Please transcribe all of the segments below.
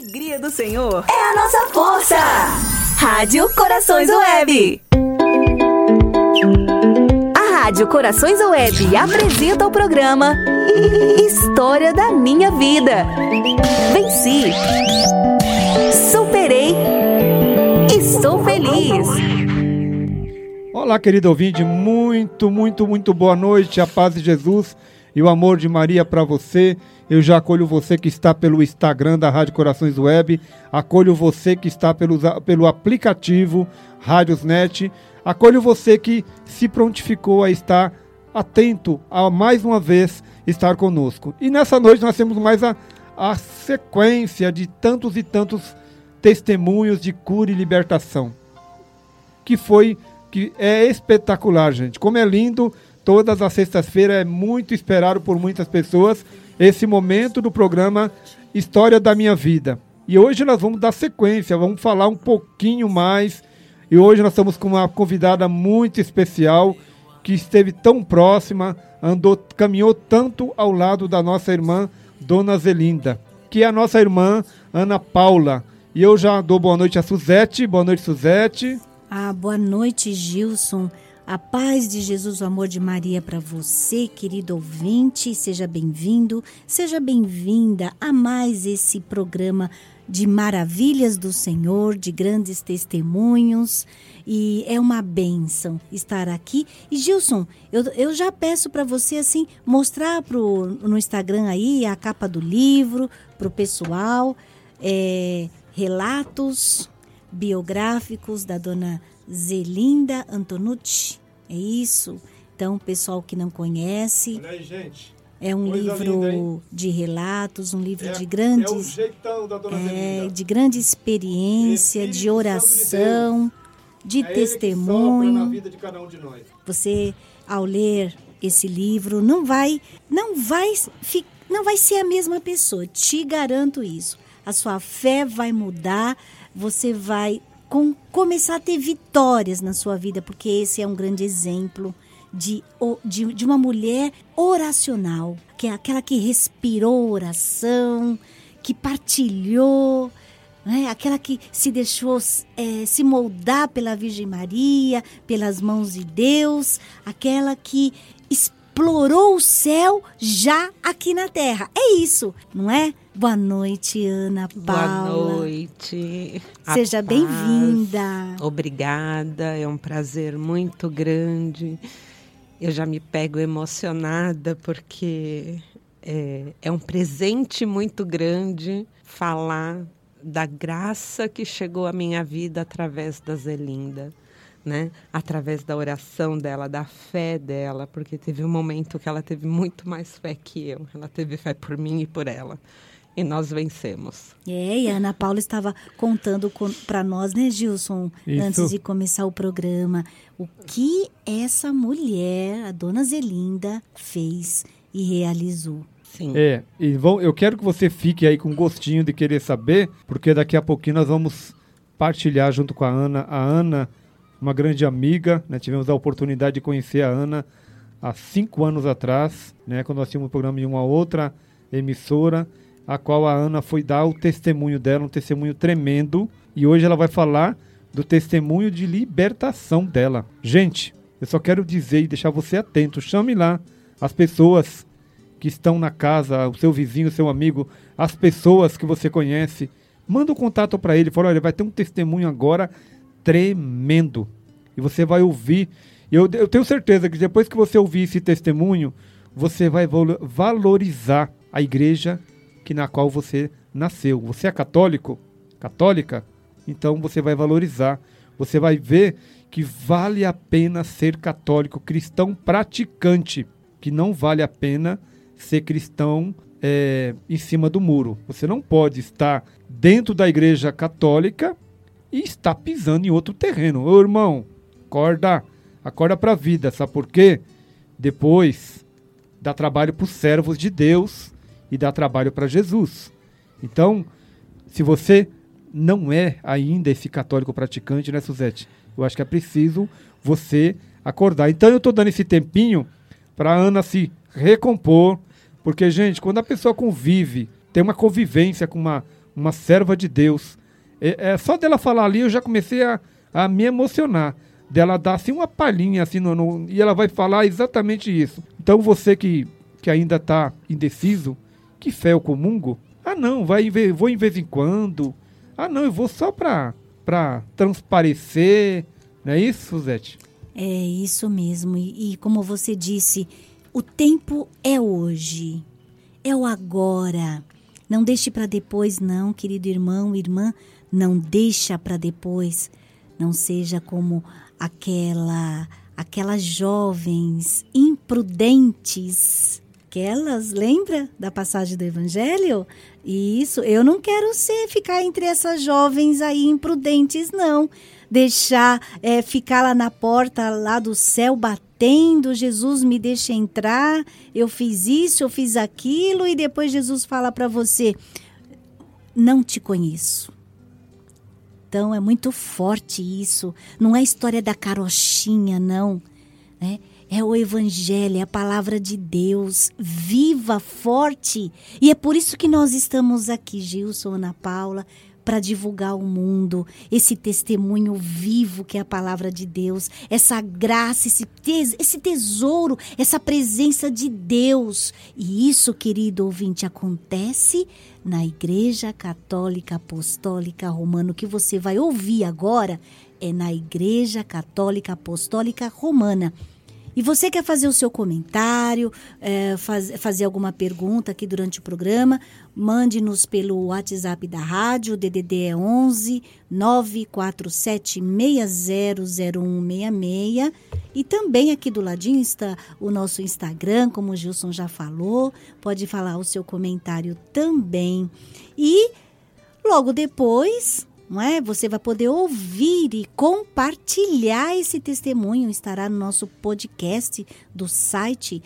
alegria do Senhor é a nossa força. Rádio Corações Web. A Rádio Corações Web apresenta o programa História da Minha Vida. Venci. Superei. Estou feliz. Olá, querido ouvinte, muito, muito, muito boa noite. A paz de Jesus e o amor de Maria para você. Eu já acolho você que está pelo Instagram da Rádio Corações Web, acolho você que está pelo, pelo aplicativo Rádiosnet, acolho você que se prontificou a estar atento a mais uma vez estar conosco. E nessa noite nós temos mais a, a sequência de tantos e tantos testemunhos de cura e libertação, que foi que é espetacular, gente. Como é lindo, todas as sextas-feiras é muito esperado por muitas pessoas esse momento do programa História da Minha Vida. E hoje nós vamos dar sequência, vamos falar um pouquinho mais. E hoje nós estamos com uma convidada muito especial que esteve tão próxima, andou, caminhou tanto ao lado da nossa irmã Dona Zelinda, que é a nossa irmã Ana Paula. E eu já dou boa noite a Suzete. Boa noite, Suzete. Ah, boa noite, Gilson. A paz de Jesus, o amor de Maria para você, querido ouvinte. Seja bem-vindo, seja bem-vinda a mais esse programa de maravilhas do Senhor, de grandes testemunhos. E é uma benção estar aqui. E Gilson, eu, eu já peço para você assim mostrar pro, no Instagram aí a capa do livro para o pessoal, é, relatos biográficos da dona Zelinda Antonucci. É isso? Então, pessoal que não conhece. Olha aí, gente. É um Coisa livro linda, de relatos, um livro É, de é o grandes, jeitão da Dona é, Zelinda. de grande experiência, Espírito de Santo de oração, de, É sopra na testemunho. vida de cada um de nós. Você, ao ler esse livro, não vai, não vai, não vai ser a mesma pessoa. Te garanto isso. A sua fé vai mudar. Você vai com- começar a ter vitórias na sua vida, porque esse é um grande exemplo de, de, de uma mulher oracional, que é aquela que respirou oração, que partilhou, né? aquela que se deixou eh, se moldar pela Virgem Maria, pelas mãos de Deus, aquela que explorou o céu já aqui na terra. É isso, não é? Boa noite, Ana Paula. Boa noite. Seja bem-vinda. Obrigada, é um prazer muito grande. Eu já me pego emocionada porque é, é um presente muito grande falar da graça que chegou à minha vida através da Zelinda. Né? Através da oração dela, da fé dela, porque teve um momento que ela teve muito mais fé que eu. Ela teve fé por mim e por ela. E nós vencemos. É, e a Ana Paula estava contando para nós, né, Gilson, Isso. antes de começar o programa, o que essa mulher, a dona Zelinda, fez e realizou. Sim. É, e vão, eu quero que você fique aí com gostinho de querer saber, porque daqui a pouquinho nós vamos partilhar junto com a Ana. A Ana, uma grande amiga, né? tivemos a oportunidade de conhecer a Ana há cinco anos atrás, né? quando nós tínhamos um programa em uma outra emissora, a qual a Ana foi dar o testemunho dela, um testemunho tremendo, e hoje ela vai falar do testemunho de libertação dela. Gente, eu só quero dizer e deixar você atento, chame lá as pessoas que estão na casa, o seu vizinho, o seu amigo, as pessoas que você conhece, manda um contato para ele, fala, olha, vai ter um testemunho agora tremendo. E você vai ouvir. Eu, eu tenho certeza que depois que você ouvir esse testemunho, você vai valo- valorizar a igreja que na qual você nasceu. Você é católico? Católica? Então você vai valorizar. Você vai ver que vale a pena ser católico, cristão praticante, que não vale a pena ser cristão é, em cima do muro. Você não pode estar dentro da igreja católica e estar pisando em outro terreno. Ô irmão, acorda, acorda para a vida, sabe por quê? Depois dá trabalho para os servos de Deus e dá trabalho para Jesus. Então, se você não é ainda esse católico praticante, né, Suzete? Eu acho que é preciso você acordar. Então, eu estou dando esse tempinho para Ana se recompor, porque, gente, quando a pessoa convive, tem uma convivência com uma, uma serva de Deus. É, é, só dela falar ali, eu já comecei a, a me emocionar. Dela dar assim uma palhinha assim no, no, e ela vai falar exatamente isso. Então você que, que ainda está indeciso, que fé eu comungo? Ah não, vai, vou em vez em quando. Ah não, eu vou só para para transparecer. Não é isso, Suzete? É isso mesmo. E, e como você disse, o tempo é hoje. É o agora. Não deixe para depois, não, querido irmão, irmã. Não deixa para depois. Não seja como aquela aquelas jovens imprudentes. Aquelas, lembra da passagem do Evangelho? Isso, eu não quero ser ficar entre essas jovens aí imprudentes, não. Deixar é, ficar lá na porta lá do céu batendo, Jesus me deixa entrar, eu fiz isso, eu fiz aquilo, e depois Jesus fala para você: não te conheço. Então é muito forte isso. Não é história da carochinha, não. Né? É o Evangelho, é a palavra de Deus, viva, forte. E é por isso que nós estamos aqui, Gilson, Ana Paula, para divulgar ao mundo esse testemunho vivo que é a palavra de Deus, essa graça, esse, tes esse tesouro, essa presença de Deus. E isso, querido ouvinte, acontece na Igreja Católica Apostólica Romana. O que você vai ouvir agora é na Igreja Católica Apostólica Romana. E você quer fazer o seu comentário, é, faz, fazer alguma pergunta aqui durante o programa, mande-nos pelo WhatsApp da rádio, DDD é 11 947 600166. E também aqui do ladinho está o nosso Instagram, como o Gilson já falou, pode falar o seu comentário também. E logo depois não é? Você vai poder ouvir e compartilhar esse testemunho. Estará no nosso podcast do site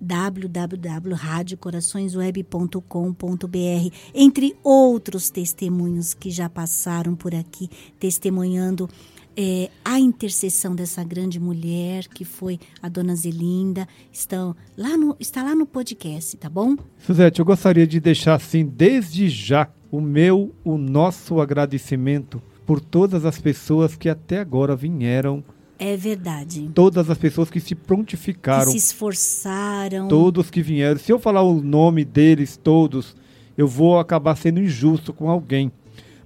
www.radiocoraçõesweb.com.br, entre outros testemunhos que já passaram por aqui, testemunhando é, a intercessão dessa grande mulher que foi a dona Zelinda. Estão lá no, está lá no podcast, tá bom? Suzete, eu gostaria de deixar assim, desde já, o meu, o nosso agradecimento por todas as pessoas que até agora vieram. É verdade. Todas as pessoas que se prontificaram. Que se esforçaram. Todos que vieram. Se eu falar o nome deles todos, eu vou acabar sendo injusto com alguém.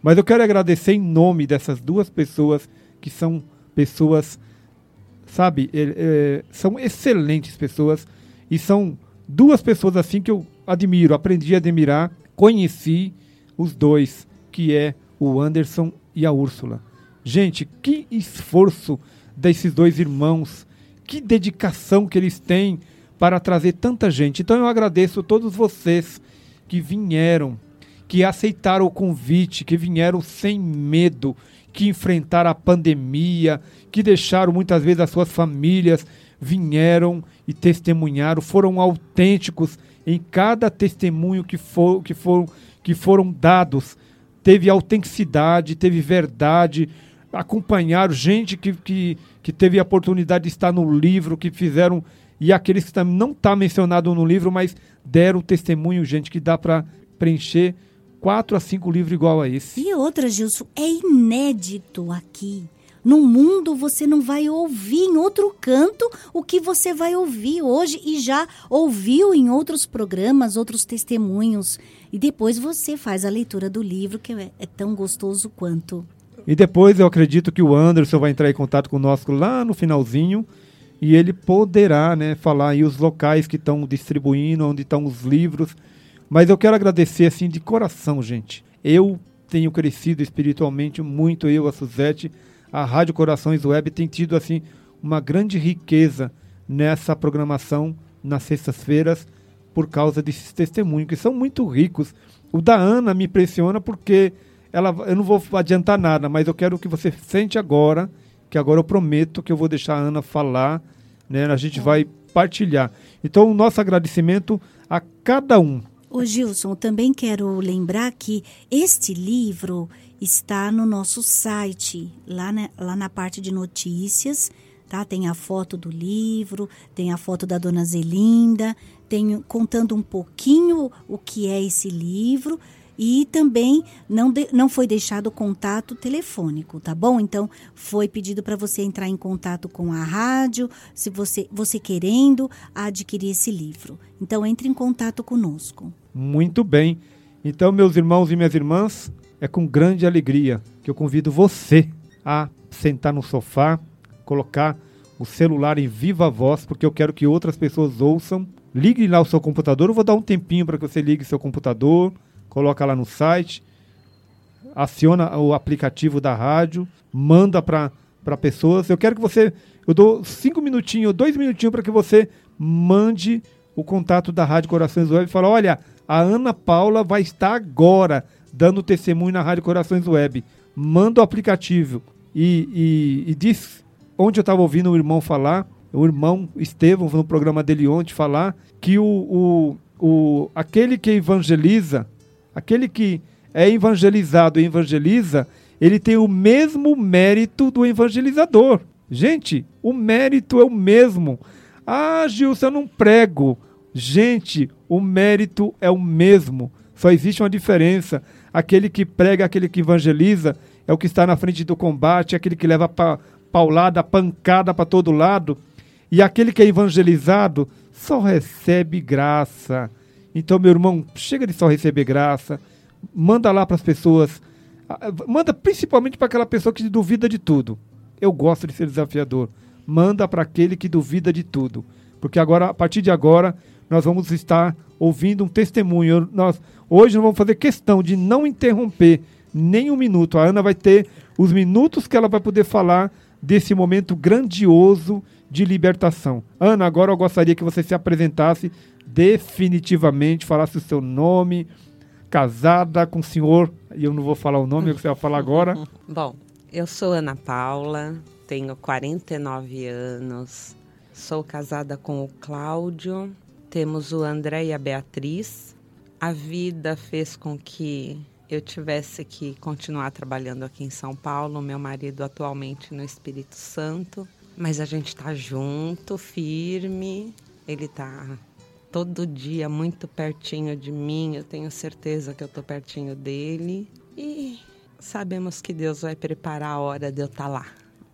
Mas eu quero agradecer em nome dessas duas pessoas que são pessoas, sabe, é, é, são excelentes pessoas e são duas pessoas assim que eu admiro, aprendi a admirar, conheci os dois, que é o Anderson e a Úrsula. Gente, que esforço desses dois irmãos, que dedicação que eles têm para trazer tanta gente. Então eu agradeço a todos vocês que vieram, que aceitaram o convite, que vieram sem medo, que enfrentaram a pandemia, que deixaram muitas vezes as suas famílias, vieram e testemunharam, foram autênticos em cada testemunho que, for, que foram que foram dados, teve autenticidade, teve verdade, acompanharam gente que, que, que teve a oportunidade de estar no livro, que fizeram, e aqueles que não está mencionado no livro, mas deram testemunho, gente, que dá para preencher quatro a cinco livros igual a esse. E outra, Gilson, é inédito aqui. No mundo você não vai ouvir em outro canto o que você vai ouvir hoje e já ouviu em outros programas, outros testemunhos. E depois você faz a leitura do livro, que é, é tão gostoso quanto. E depois eu acredito que o Anderson vai entrar em contato conosco lá no finalzinho e ele poderá né, falar aí os locais que estão distribuindo, onde estão os livros. Mas eu quero agradecer assim de coração, gente. Eu tenho crescido espiritualmente muito, eu, a Suzete, a Rádio Corações Web tem tido assim uma grande riqueza nessa programação nas sextas-feiras por causa desses testemunhos que são muito ricos. O da Ana me impressiona porque ela, eu não vou adiantar nada, mas eu quero que você sente agora, que agora eu prometo que eu vou deixar a Ana falar, né? A gente vai partilhar. Então, o nosso agradecimento a cada um. Ô Gilson, também quero lembrar que este livro está no nosso site, lá na, lá na parte de notícias, tá? Tem a foto do livro, tem a foto da dona Zelinda, tem contando um pouquinho o que é esse livro E também não, de, não foi deixado contato telefônico, tá bom? Então foi pedido para você entrar em contato com a rádio, se você, você querendo adquirir esse livro. Então entre em contato conosco. Muito bem. Então, meus irmãos e minhas irmãs, é com grande alegria que eu convido você a sentar no sofá, colocar o celular em viva voz, porque eu quero que outras pessoas ouçam. Ligue lá o seu computador, eu vou dar um tempinho para que você ligue seu computador, coloca lá no site, aciona o aplicativo da rádio, manda para pessoas. Eu quero que você, eu dou cinco minutinhos, dois minutinhos para que você mande o contato da Rádio Corações Web e fala, olha, a Ana Paula vai estar agora dando testemunho na Rádio Corações Web. Manda o aplicativo e, e, e diz onde eu estava ouvindo o irmão falar, o irmão Estevão, no programa dele ontem, falar que o, o, o, aquele que evangeliza, aquele que é evangelizado e evangeliza, ele tem o mesmo mérito do evangelizador. Gente, o mérito é o mesmo. Ah, Gilson, eu não prego. Gente, o mérito é o mesmo. Só existe uma diferença. Aquele que prega, aquele que evangeliza, é o que está na frente do combate, aquele que leva pa paulada, pancada para todo lado. E aquele que é evangelizado só recebe graça. Então, meu irmão, chega de só receber graça. Manda lá para as pessoas. Manda principalmente para aquela pessoa que duvida de tudo. Eu gosto de ser desafiador. Manda para aquele que duvida de tudo. Porque agora, a partir de agora, nós vamos estar ouvindo um testemunho. Nós, hoje nós vamos fazer questão de não interromper nem um minuto. A Ana vai ter os minutos que ela vai poder falar desse momento grandioso de libertação. Ana, agora eu gostaria que você se apresentasse definitivamente, falasse o seu nome, casada com o senhor, e eu não vou falar o nome, você vai falar agora. Bom, eu sou Ana Paula, tenho 49 anos, sou casada com o Cláudio, temos o André e a Beatriz. A vida fez com que eu tivesse que continuar trabalhando aqui em São Paulo, meu marido atualmente no Espírito Santo, mas a gente está junto, firme. Ele está todo dia muito pertinho de mim, eu tenho certeza que eu estou pertinho dele e sabemos que Deus vai preparar a hora de eu estar tá lá,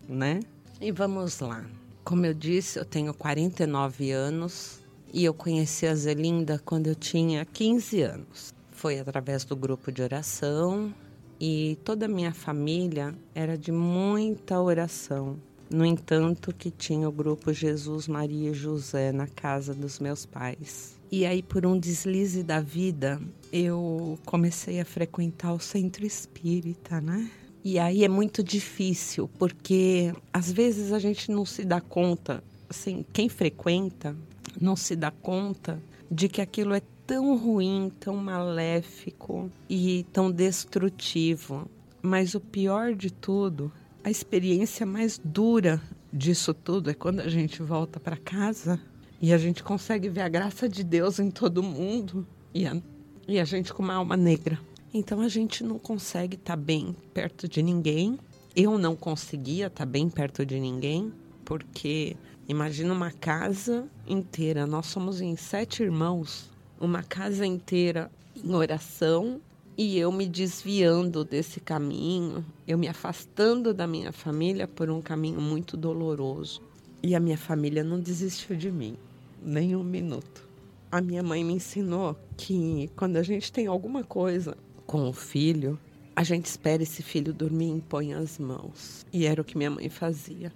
né? E vamos lá. Como eu disse, eu tenho 49 anos, e eu conheci a Zelinda quando eu tinha 15 anos. Foi através do grupo de oração e toda a minha família era de muita oração. No entanto, que tinha o grupo Jesus, Maria e José na casa dos meus pais. E aí, por um deslize da vida, eu comecei a frequentar o centro espírita, né? E aí é muito difícil, porque às vezes a gente não se dá conta, assim, quem frequenta não se dá conta de que aquilo é tão ruim, tão maléfico e tão destrutivo. Mas o pior de tudo, a experiência mais dura disso tudo é quando a gente volta para casa e a gente consegue ver a graça de Deus em todo mundo e a, e a gente com uma alma negra. Então a gente não consegue estar tá bem perto de ninguém. Eu não conseguia estar tá bem perto de ninguém porque Imagina uma casa inteira, nós somos em sete irmãos, uma casa inteira em oração e eu me desviando desse caminho, eu me afastando da minha família por um caminho muito doloroso. E a minha família não desistiu de mim, nem um minuto. A minha mãe me ensinou que quando a gente tem alguma coisa com o filho, a gente espera esse filho dormir e impõe as mãos. E era o que minha mãe fazia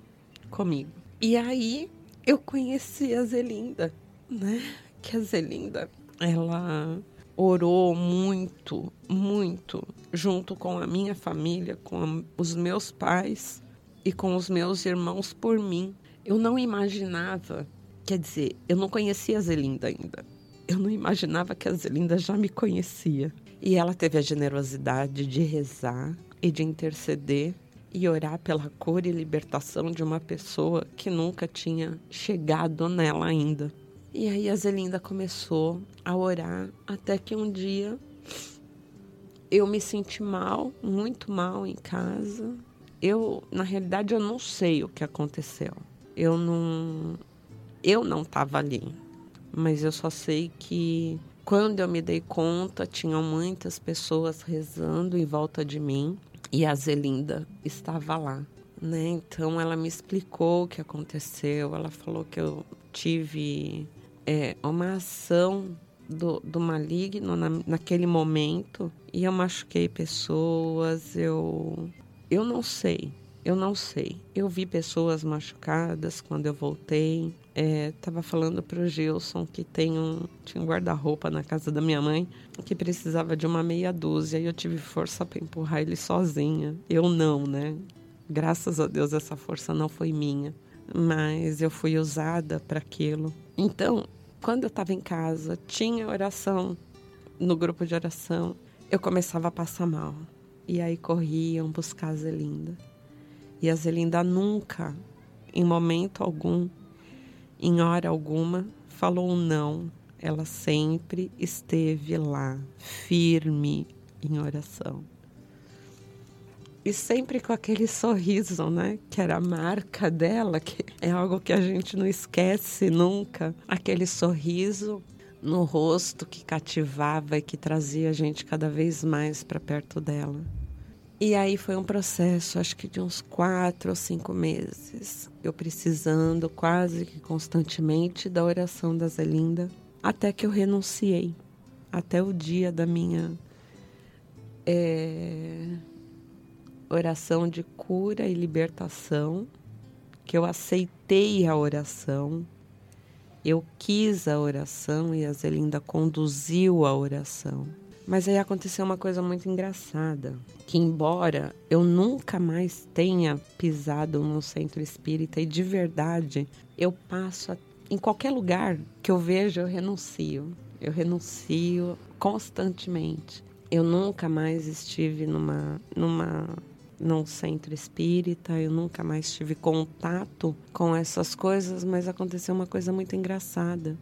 comigo. E aí eu conheci a Zelinda, né? Que a Zelinda, ela orou muito, muito, junto com a minha família, com os meus pais e com os meus irmãos por mim. Eu não imaginava, quer dizer, eu não conhecia a Zelinda ainda. Eu não imaginava que a Zelinda já me conhecia. E ela teve a generosidade de rezar e de interceder e orar pela cura e libertação de uma pessoa que nunca tinha chegado nela ainda. E aí a Zelinda começou a orar até que um dia eu me senti mal, muito mal em casa. Eu, na realidade, eu não sei o que aconteceu. Eu não eu não estava ali, mas eu só sei que Quando eu me dei conta, tinham muitas pessoas rezando em volta de mim e a Zelinda estava lá. Né? Então ela me explicou o que aconteceu. Ela falou que eu tive é, uma ação do, do maligno na, naquele momento e eu machuquei pessoas. Eu, eu não sei, eu não sei. Eu vi pessoas machucadas quando eu voltei. É, falando para o Gilson que tem um, tinha um guarda-roupa na casa da minha mãe que precisava de uma meia dúzia e eu tive força para empurrar ele sozinha. Eu não, né? Graças a Deus essa força não foi minha, mas eu fui usada para aquilo. Então, quando eu estava em casa, tinha oração no grupo de oração, eu começava a passar mal. E aí corriam buscar a Zelinda. E a Zelinda nunca, em momento algum, em hora alguma, falou não. Ela sempre esteve lá, firme em oração. E sempre com aquele sorriso, né? Que era a marca dela, que é algo que a gente não esquece nunca. Aquele sorriso no rosto que cativava e que trazia a gente cada vez mais para perto dela. E aí foi um processo, acho que de uns quatro ou cinco meses, eu precisando quase que constantemente da oração da Zelinda, até que eu renunciei, até o dia da minha é, oração de cura e libertação, que eu aceitei a oração, eu quis a oração e a Zelinda conduziu a oração. Mas aí aconteceu uma coisa muito engraçada, que embora eu nunca mais tenha pisado no centro espírita e de verdade eu passo a, em qualquer lugar que eu vejo eu renuncio. Eu renuncio constantemente. Eu nunca mais estive numa numa num centro espírita, eu nunca mais tive contato com essas coisas, mas aconteceu uma coisa muito engraçada,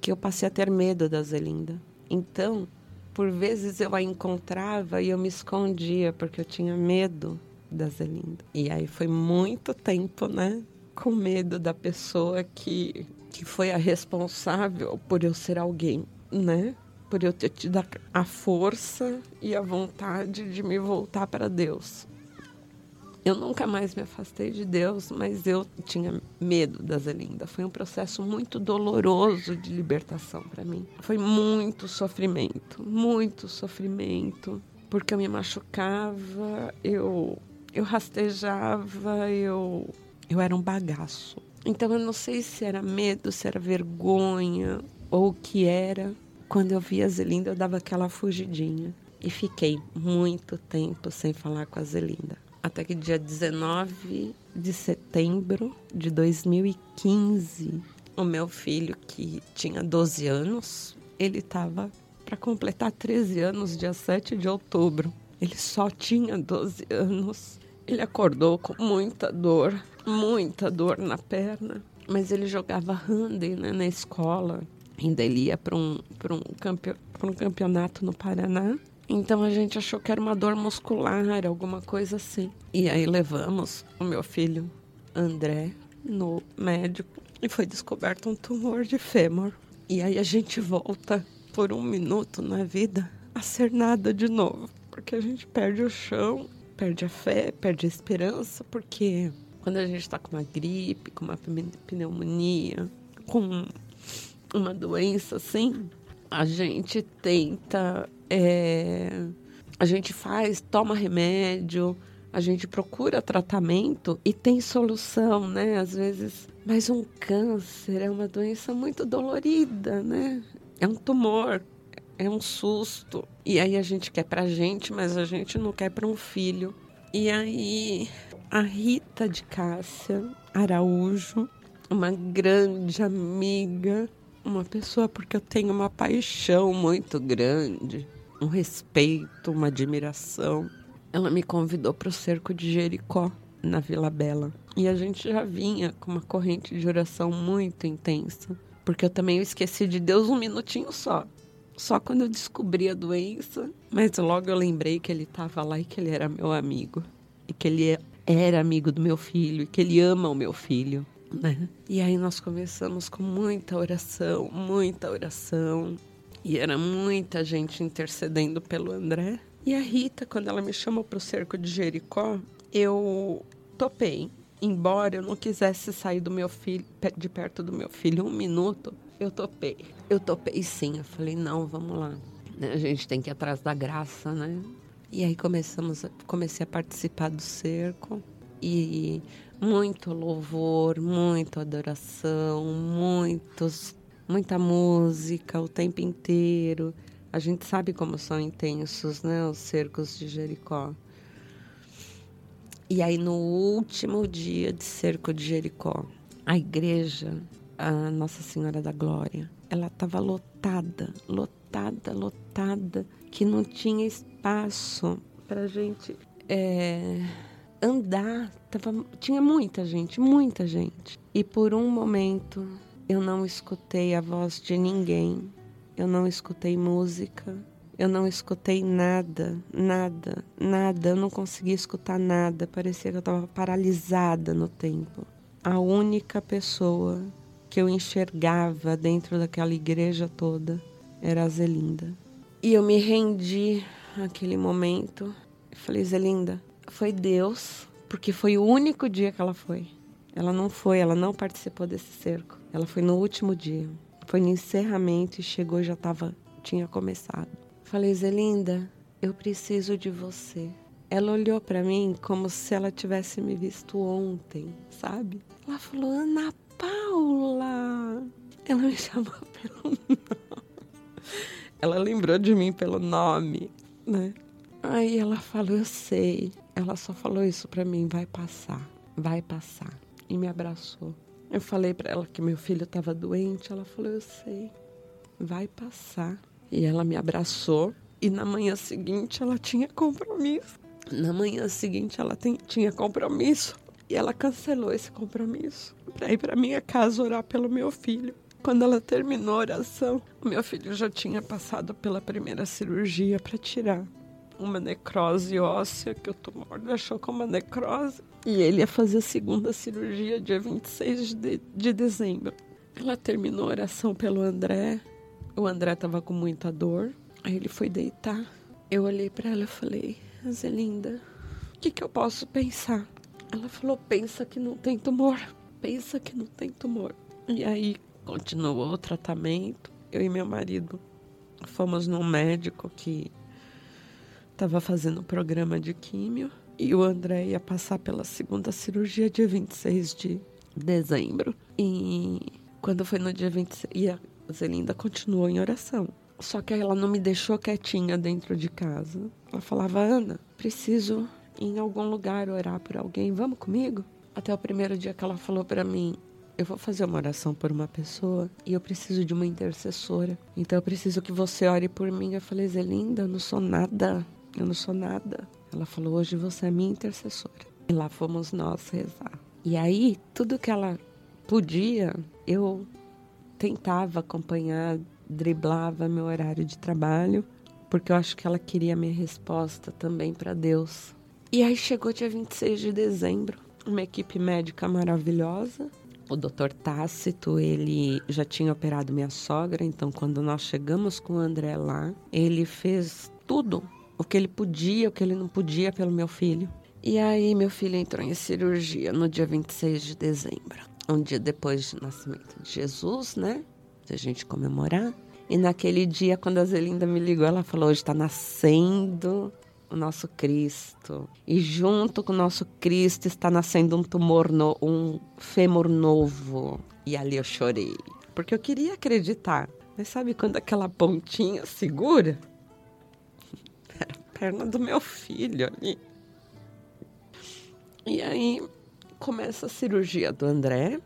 que eu passei a ter medo da Zelinda. Então, por vezes eu a encontrava e eu me escondia porque eu tinha medo da Zelinda. E aí foi muito tempo, né, com medo da pessoa que que foi a responsável por eu ser alguém, né? por eu ter tido a força e a vontade de me voltar para Deus. Eu nunca mais me afastei de Deus, mas eu tinha medo da Zelinda. Foi um processo muito doloroso de libertação para mim. Foi muito sofrimento, muito sofrimento, porque eu me machucava, eu eu rastejava, eu eu era um bagaço. Então eu não sei se era medo, se era vergonha ou o que era, quando eu vi a Zelinda, eu dava aquela fugidinha. E fiquei muito tempo sem falar com a Zelinda. Até que dia 19 de setembro de 2015, o meu filho, que tinha 12 anos, ele estava para completar 13 anos, dia 7 de outubro. Ele só tinha 12 anos. Ele acordou com muita dor, muita dor na perna. Mas ele jogava handem né, na escola ainda ele ia para um, um, campe, um campeonato no Paraná. Então a gente achou que era uma dor muscular, alguma coisa assim. E aí levamos o meu filho André no médico e foi descoberto um tumor de fêmur. E aí a gente volta por um minuto na vida a ser nada de novo, porque a gente perde o chão, perde a fé, perde a esperança, porque quando a gente está com uma gripe, com uma pneumonia, com uma doença assim, a gente tenta. É, a gente faz, toma remédio, a gente procura tratamento e tem solução, né? Às vezes. Mas um câncer é uma doença muito dolorida, né? É um tumor, é um susto. E aí a gente quer pra gente, mas a gente não quer para um filho. E aí a Rita de Cássia Araújo, uma grande amiga, uma pessoa porque eu tenho uma paixão muito grande, um respeito, uma admiração. Ela me convidou para o cerco de Jericó, na Vila Bela. E a gente já vinha com uma corrente de oração muito intensa, porque eu também esqueci de Deus um minutinho só. Só quando eu descobri a doença, mas logo eu lembrei que ele estava lá e que ele era meu amigo, e que ele era amigo do meu filho, e que ele ama o meu filho. né? E aí nós começamos com muita oração, muita oração. E era muita gente intercedendo pelo André. E a Rita, quando ela me chamou para o cerco de Jericó, eu topei. Embora eu não quisesse sair do meu filho, de perto do meu filho um minuto, eu topei. Eu topei sim. Eu falei, não, vamos lá. Né, a gente tem que ir atrás da graça, né? E aí começamos, comecei a participar do cerco e muito louvor, muita adoração, muitos, muita música o tempo inteiro. A gente sabe como são intensos, né, os cercos de Jericó. E aí no último dia de cerco de Jericó, a igreja, a Nossa Senhora da Glória, ela estava lotada, lotada, lotada, que não tinha espaço para gente é, andar. Tava, tinha muita gente, muita gente. E por um momento eu não escutei a voz de ninguém, eu não escutei música, eu não escutei nada, nada, nada. Eu não conseguia escutar nada. Parecia que eu estava paralisada no tempo. A única pessoa que eu enxergava dentro daquela igreja toda era a Zelinda. E eu me rendi àquele momento. Eu falei, Zelinda, foi Deus, porque foi o único dia que ela foi. Ela não foi, ela não participou desse cerco. Ela foi no último dia. Foi no encerramento e chegou já tava, tinha começado. Falei, Zelinda, eu preciso de você. Ela olhou para mim como se ela tivesse me visto ontem, sabe? Ela falou, Ana Paula. Ela me chamou pelo nome. Ela lembrou de mim pelo nome, né? Aí ela falou, eu sei. Ela só falou isso para mim, vai passar, vai passar. E me abraçou. Eu falei para ela que meu filho estava doente, ela falou, eu sei, vai passar. E ela me abraçou e na manhã seguinte ela tinha compromisso. Na manhã seguinte ela tem, tinha compromisso e ela cancelou esse compromisso para ir para minha casa orar pelo meu filho. Quando ela terminou a oração, o meu filho já tinha passado pela primeira cirurgia para tirar uma necrose óssea, que o tumor deixou com uma necrose. E ele ia fazer a segunda cirurgia dia 26 de, de dezembro. Ela terminou a oração pelo André. O André estava com muita dor. Aí ele foi deitar. Eu olhei para ela e falei: Azelinda, o que, que eu posso pensar? Ela falou: pensa que não tem tumor. Pensa que não tem tumor. E aí continuou o tratamento. Eu e meu marido fomos num médico que estava fazendo o programa de químio e o André ia passar pela segunda cirurgia dia 26 de dezembro. E quando foi no dia 26, e a Zelinda continuou em oração. Só que ela não me deixou quietinha dentro de casa. Ela falava: Ana, preciso ir em algum lugar orar por alguém, vamos comigo? Até o primeiro dia que ela falou para mim: eu vou fazer uma oração por uma pessoa e eu preciso de uma intercessora. Então eu preciso que você ore por mim. Eu falei, Zelinda, eu não sou nada. Eu não sou nada. Ela falou, hoje você é minha intercessora. E lá fomos nós rezar. E aí, tudo que ela podia, eu tentava acompanhar, driblava meu horário de trabalho, porque eu acho que ela queria minha resposta também para Deus. E aí chegou dia 26 de dezembro, uma equipe médica maravilhosa, o doutor Tácito, ele já tinha operado minha sogra, então quando nós chegamos com o André lá, ele fez tudo o que ele podia, o que ele não podia pelo meu filho. E aí meu filho entrou em cirurgia no dia 26 de dezembro, um dia depois do nascimento de Jesus, né? De a gente comemorar. E naquele dia, quando a Zelinda me ligou, ela falou: hoje está nascendo o nosso Cristo. E junto com o nosso Cristo está nascendo um tumor, no, um fêmur novo. E ali eu chorei. Porque eu queria acreditar. Mas sabe quando aquela pontinha segura? Perna do meu filho ali. E aí começa a cirurgia do André.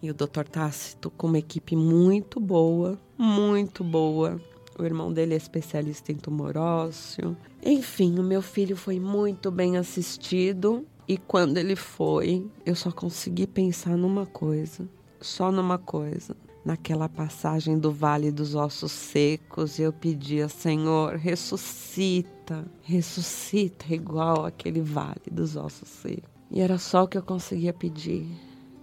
E o Dr. Tácito com uma equipe muito boa, muito boa. O irmão dele é especialista em tumor ósseo. Enfim, o meu filho foi muito bem assistido. E quando ele foi, eu só consegui pensar numa coisa. Só numa coisa. Naquela passagem do Vale dos Ossos Secos, eu pedia, Senhor, ressuscita, ressuscita igual aquele Vale dos Ossos Secos. E era só o que eu conseguia pedir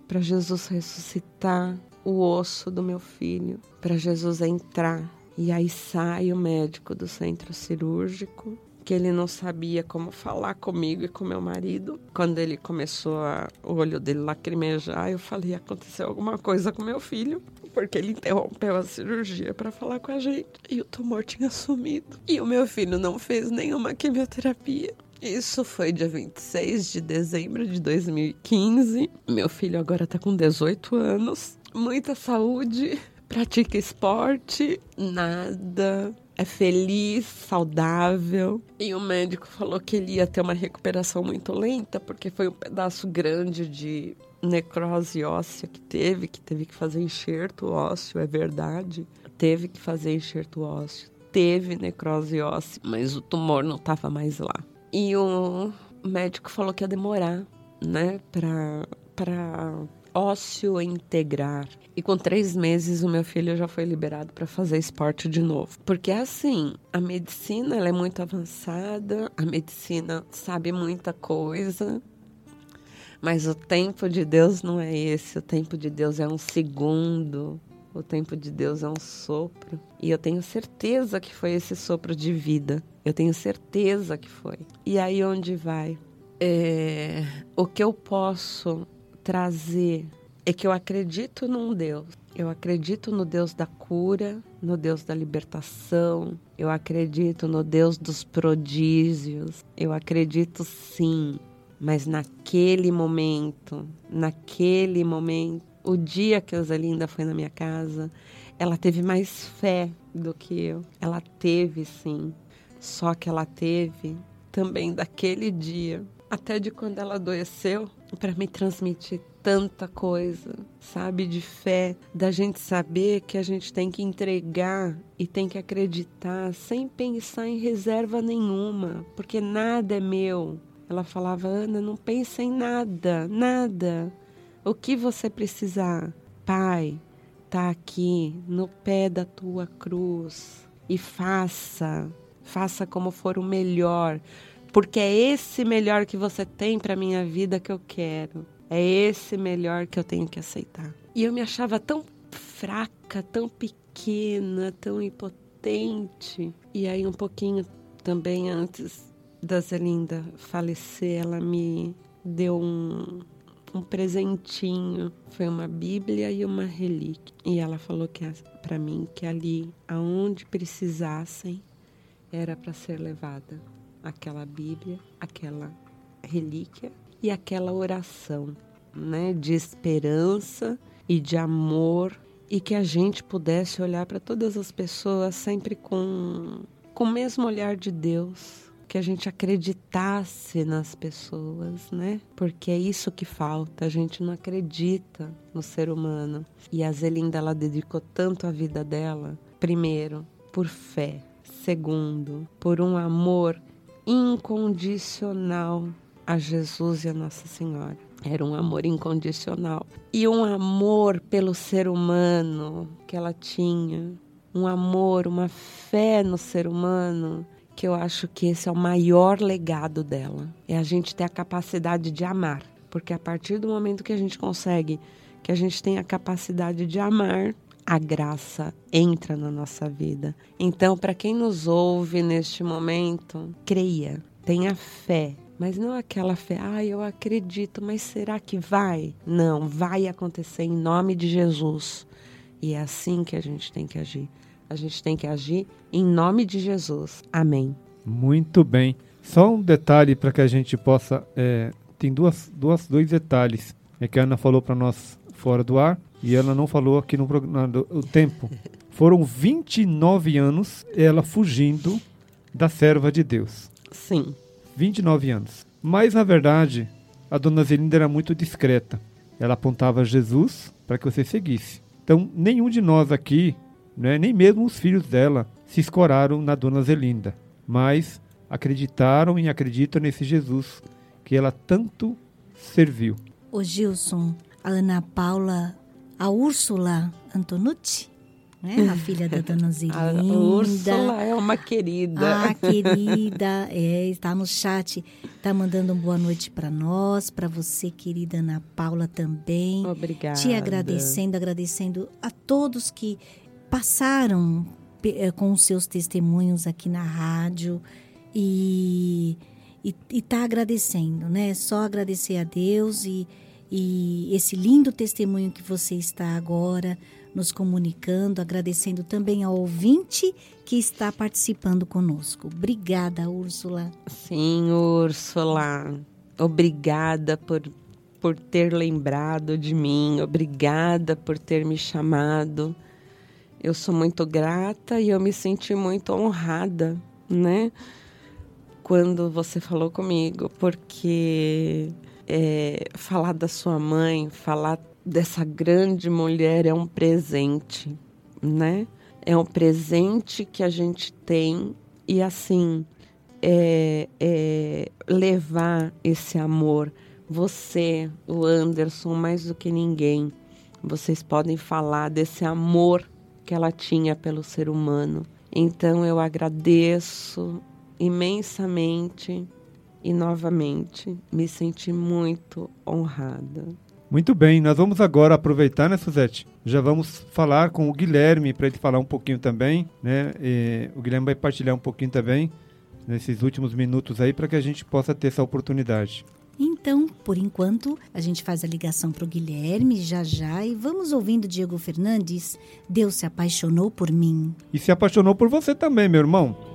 para Jesus ressuscitar o osso do meu filho, para Jesus entrar. E aí sai o médico do centro cirúrgico, que ele não sabia como falar comigo e com meu marido. Quando ele começou a, o olho dele lacrimejar, eu falei: aconteceu alguma coisa com meu filho, porque ele interrompeu a cirurgia para falar com a gente e o tumor tinha sumido. E o meu filho não fez nenhuma quimioterapia. Isso foi dia 26 de dezembro de 2015. Meu filho agora tá com 18 anos. Muita saúde, pratica esporte, nada. É feliz, saudável. E o médico falou que ele ia ter uma recuperação muito lenta, porque foi um pedaço grande de necrose óssea que teve, que teve que fazer enxerto ósseo, é verdade. Teve que fazer enxerto ósseo, teve necrose óssea, mas o tumor não estava mais lá. E o médico falou que ia demorar, né, para ósseo integrar. E com três meses o meu filho já foi liberado para fazer esporte de novo. Porque assim, a medicina ela é muito avançada, a medicina sabe muita coisa, mas o tempo de Deus não é esse. O tempo de Deus é um segundo. O tempo de Deus é um sopro. E eu tenho certeza que foi esse sopro de vida. Eu tenho certeza que foi. E aí onde vai? É, o que eu posso trazer é que eu acredito num Deus. Eu acredito no Deus da cura, no Deus da libertação. Eu acredito no Deus dos prodígios. Eu acredito sim. Mas naquele momento, naquele momento, o dia que a Zelinda foi na minha casa, ela teve mais fé do que eu. Ela teve, sim. Só que ela teve também daquele dia, até de quando ela adoeceu, para me transmitir tanta coisa, sabe, de fé, da gente saber que a gente tem que entregar e tem que acreditar sem pensar em reserva nenhuma, porque nada é meu. Ela falava, Ana, não pensa em nada, nada. O que você precisar, Pai, tá aqui no pé da tua cruz e faça, faça como for o melhor, porque é esse melhor que você tem para minha vida que eu quero. É esse melhor que eu tenho que aceitar. E eu me achava tão fraca, tão pequena, tão impotente. E aí um pouquinho também antes da Zelinda falecer, ela me deu um um presentinho. Foi uma Bíblia e uma relíquia. E ela falou que para mim que ali, aonde precisassem, era para ser levada aquela Bíblia, aquela relíquia e aquela oração, né, de esperança e de amor e que a gente pudesse olhar para todas as pessoas sempre com com o mesmo olhar de Deus, que a gente acreditasse nas pessoas, né? Porque é isso que falta, a gente não acredita no ser humano. E a Zelinda, ela dedicou tanto a vida dela, primeiro, por fé, segundo, por um amor incondicional a Jesus e a Nossa Senhora. Era um amor incondicional. E um amor pelo ser humano que ela tinha. Um amor, uma fé no ser humano que eu acho que esse é o maior legado dela. É a gente ter a capacidade de amar. Porque a partir do momento que a gente consegue, que a gente tem a capacidade de amar, a graça entra na nossa vida. Então, para quem nos ouve neste momento, creia, tenha fé. Mas não aquela fé, ah, eu acredito, mas será que vai? Não, vai acontecer em nome de Jesus. E é assim que a gente tem que agir. A gente tem que agir em nome de Jesus. Amém. Muito bem. Só um detalhe para que a gente possa. É, tem duas, duas, dois detalhes é que a Ana falou para nós fora do ar e ela não falou aqui no programa. O tempo. Foram 29 anos ela fugindo da serva de Deus. Sim. 29 anos. Mas, na verdade, a dona Zelinda era muito discreta. Ela apontava Jesus para que você seguisse. Então, nenhum de nós aqui né? nem mesmo os filhos dela se escoraram na dona Zelinda, mas acreditaram e acreditam nesse Jesus que ela tanto serviu. O Gilson, a Ana Paula, a Úrsula Antonucci, né? A filha da dona Zelinda. A Úrsula é uma querida. Ah, querida, é, está no chat, está mandando uma boa noite para nós, para você, querida Ana Paula também. Obrigada. Te agradecendo, agradecendo a todos que passaram eh, com os seus testemunhos aqui na rádio e está agradecendo, né? Só agradecer a Deus e, e esse lindo testemunho que você está agora nos comunicando, agradecendo também ao ouvinte que está participando conosco. Obrigada, Úrsula. Sim, Úrsula. Obrigada por, por ter lembrado de mim, obrigada por ter me chamado. Eu sou muito grata e eu me senti muito honrada, né? Quando você falou comigo, porque é, falar da sua mãe, falar dessa grande mulher é um presente, né? É um presente que a gente tem e assim é, é levar esse amor. Você, o Anderson, mais do que ninguém, vocês podem falar desse amor que ela tinha pelo ser humano. Então eu agradeço imensamente e novamente me senti muito honrada. Muito bem, nós vamos agora aproveitar, né, Suzete? Já vamos falar com o Guilherme para ele falar um pouquinho também, né? E o Guilherme vai partilhar um pouquinho também nesses últimos minutos aí para que a gente possa ter essa oportunidade. Então, por enquanto, a gente faz a ligação para o Guilherme já já e vamos ouvindo Diego Fernandes. Deus se apaixonou por mim. E se apaixonou por você também, meu irmão.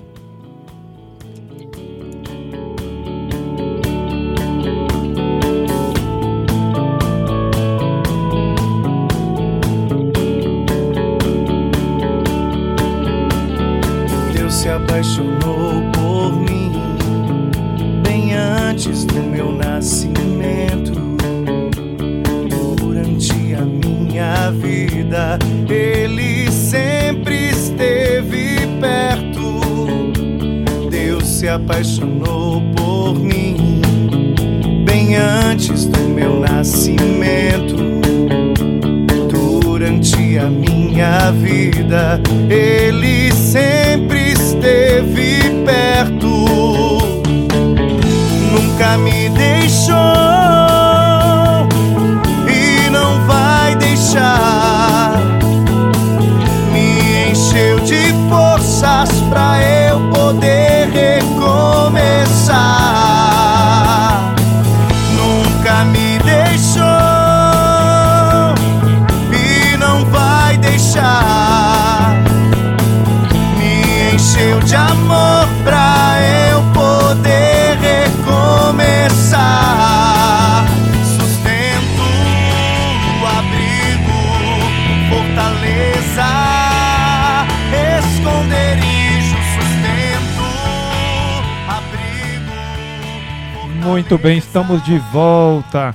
Muito bem, estamos de volta.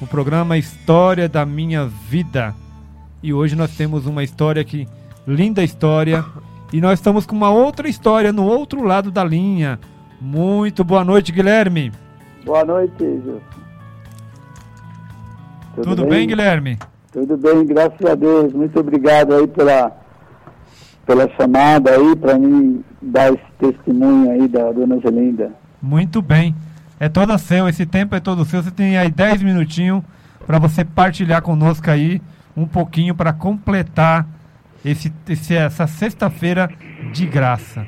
O programa História da Minha Vida. E hoje nós temos uma história que linda história e nós estamos com uma outra história no outro lado da linha. Muito boa noite, Guilherme. Boa noite, Gilson. Tudo, Tudo bem? bem, Guilherme? Tudo bem, graças a Deus. Muito obrigado aí pela, pela chamada aí para mim dar esse testemunho aí da dona Zelinda. Muito bem. É todo seu, esse tempo é todo seu. Você tem aí 10 minutinhos para você partilhar conosco aí um pouquinho para completar esse, esse essa sexta-feira de graça.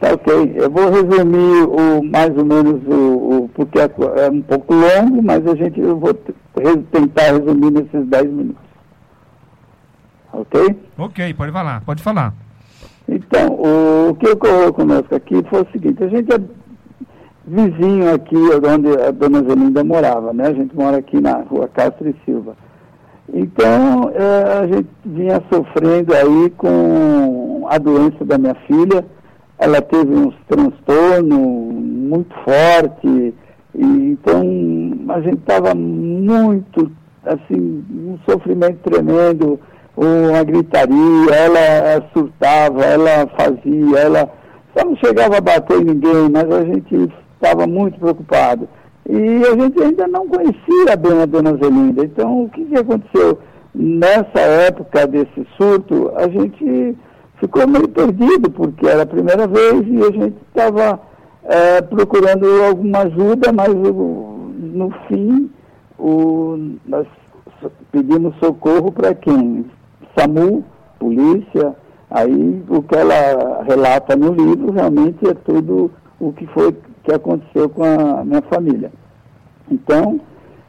Tá ok. Eu vou resumir o, mais ou menos o, o porque é, é, um pouco longo, mas a gente eu vou tentar resumir nesses 10 minutos. Ok? Ok, pode falar, pode falar. Então, o, o que ocorreu conosco aqui foi o seguinte, a gente é vizinho aqui onde a dona Zelinda morava, né? A gente mora aqui na rua Castro e Silva. Então, é, a gente vinha sofrendo aí com a doença da minha filha. Ela teve uns transtornos muito forte. E, então, a gente estava muito, assim, um sofrimento tremendo, uma gritaria. Ela surtava, ela fazia, ela só não chegava a bater ninguém, mas a gente estava muito preocupado. E a gente ainda não conhecia bem a dona Zelinda. Então, o que, que aconteceu? nessa época desse surto, a gente ficou meio perdido, porque era a primeira vez e a gente estava é, procurando alguma ajuda, mas no fim o, nós pedimos socorro para quem? SAMU, polícia, aí o que ela relata no livro realmente é tudo o que foi que aconteceu com a minha família. Então,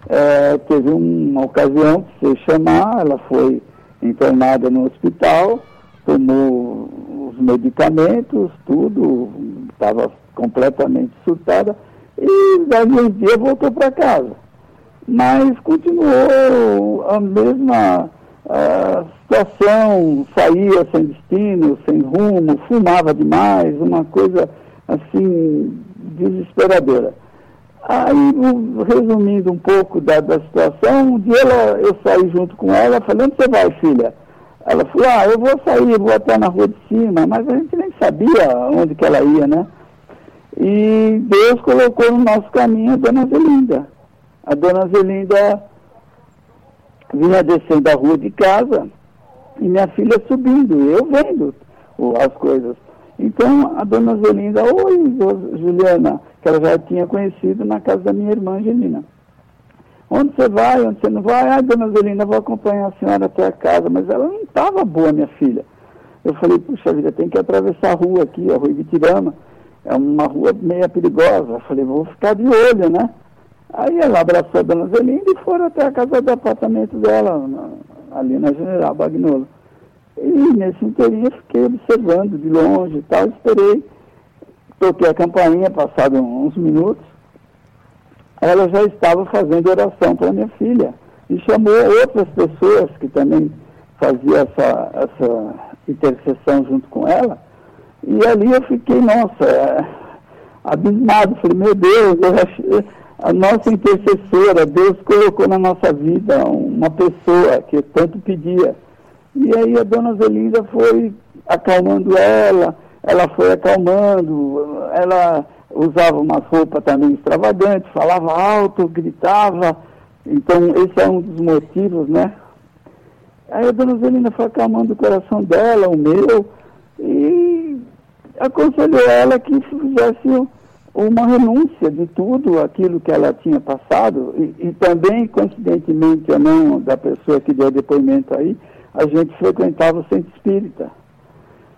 é, teve uma ocasião que se chamar, ela foi internada no hospital, tomou os medicamentos, tudo, estava completamente surtada, e daí um dia voltou para casa. Mas continuou a mesma a situação, saía sem destino, sem rumo, fumava demais, uma coisa assim desesperadora. Aí, resumindo um pouco da, da situação, um dia ela, eu saí junto com ela, falei, onde você vai, filha? Ela falou, ah, eu vou sair, vou até na rua de cima, mas a gente nem sabia onde que ela ia, né? E Deus colocou no nosso caminho a dona Zelinda. A dona Zelinda vinha descendo a rua de casa e minha filha subindo, eu vendo as coisas. Então a dona Zelinda, oi Juliana, que ela já tinha conhecido na casa da minha irmã Angelina. Onde você vai, onde você não vai? Ah, dona Zelinda, vou acompanhar a senhora até a casa, mas ela não estava boa, minha filha. Eu falei, puxa vida, tem que atravessar a rua aqui, a rua Ibitirama. É uma rua meia perigosa. Eu falei, vou ficar de olho, né? Aí ela abraçou a dona Zelinda e foram até a casa do apartamento dela, na, ali na General Bagnolo. E nesse inteirinho fiquei observando de longe e tal, esperei, toquei a campainha, passado uns minutos, ela já estava fazendo oração para minha filha e chamou outras pessoas que também faziam essa, essa intercessão junto com ela. E ali eu fiquei, nossa, é, abismado. Falei, meu Deus, achei, a nossa intercessora, Deus colocou na nossa vida uma pessoa que tanto pedia. E aí a dona Zelinda foi acalmando ela, ela foi acalmando, ela usava umas roupas também extravagantes, falava alto, gritava. Então, esse é um dos motivos, né? Aí a dona Zelina foi acalmando o coração dela, o meu, e aconselhou ela que fizesse uma renúncia de tudo aquilo que ela tinha passado, e, e também, coincidentemente ou não, da pessoa que deu depoimento aí, a gente frequentava o centro espírita.